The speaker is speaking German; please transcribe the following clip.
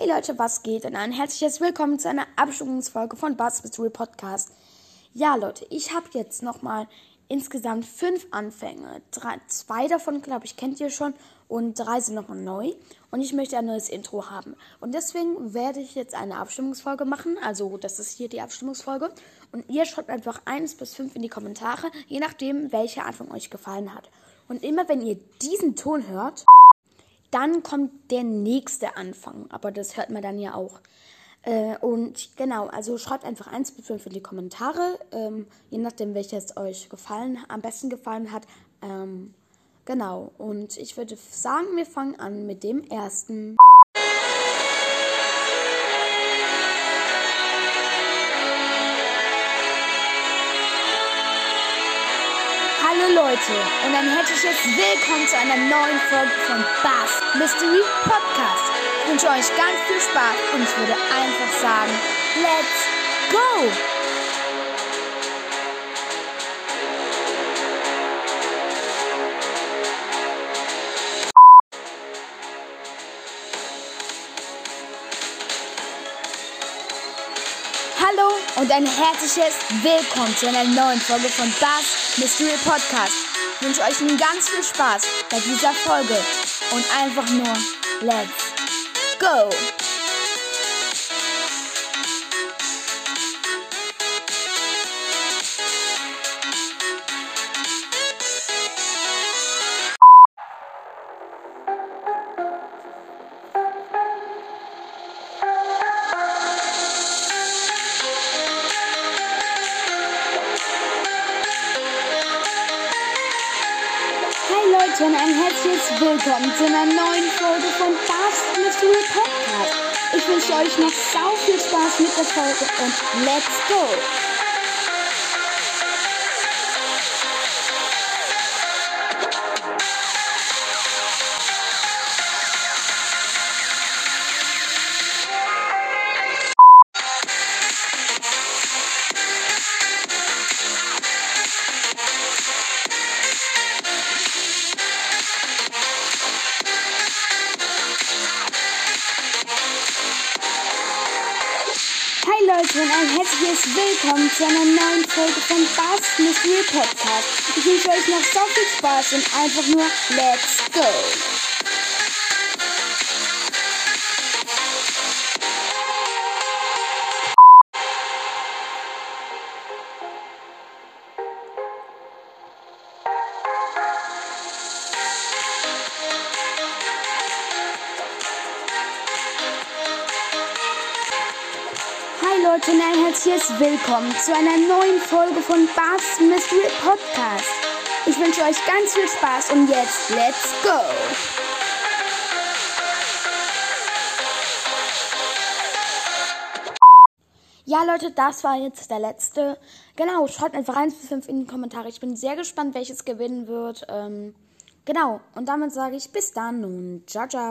Hey Leute, was geht? Und ein herzliches Willkommen zu einer Abstimmungsfolge von Buzz Mystery Podcast. Ja, Leute, ich habe jetzt nochmal insgesamt fünf Anfänge. Drei, zwei davon, glaube ich, kennt ihr schon und drei sind nochmal neu. Und ich möchte ein neues Intro haben. Und deswegen werde ich jetzt eine Abstimmungsfolge machen. Also, das ist hier die Abstimmungsfolge. Und ihr schreibt einfach eins bis fünf in die Kommentare, je nachdem, welcher Anfang euch gefallen hat. Und immer wenn ihr diesen Ton hört, dann kommt der nächste Anfang, aber das hört man dann ja auch. Äh, und genau, also schreibt einfach 1 bis 5 in die Kommentare, ähm, je nachdem, welches euch gefallen, am besten gefallen hat. Ähm, genau, und ich würde sagen, wir fangen an mit dem ersten. Hallo Leute und ein herzliches Willkommen zu einer neuen Folge von Bass Mystery Podcast. Ich wünsche euch ganz viel Spaß und ich würde einfach sagen, let's go! Hallo und ein herzliches Willkommen zu einer neuen Folge von Bass Mystery Podcast. Ich wünsche euch nun ganz viel Spaß bei dieser Folge und einfach nur Let's Go! Und ein herzliches Willkommen zu einer neuen Folge von Bass Mystery Podcast. Ich wünsche euch noch sau viel Spaß mit der Folge und let's go! Und ein herzliches Willkommen zu einer neuen Folge von Bass Mystery Podcast. Ich wünsche euch noch so viel Spaß und einfach nur let's go! Hi Leute und ein herzliches Willkommen zu einer neuen Folge von Bass Mystery Podcast. Ich wünsche euch ganz viel Spaß und jetzt let's go! Ja, Leute, das war jetzt der letzte. Genau, schreibt einfach 1 bis 5 in die Kommentare. Ich bin sehr gespannt, welches gewinnen wird. Ähm, genau, und damit sage ich bis dann und ciao, ciao.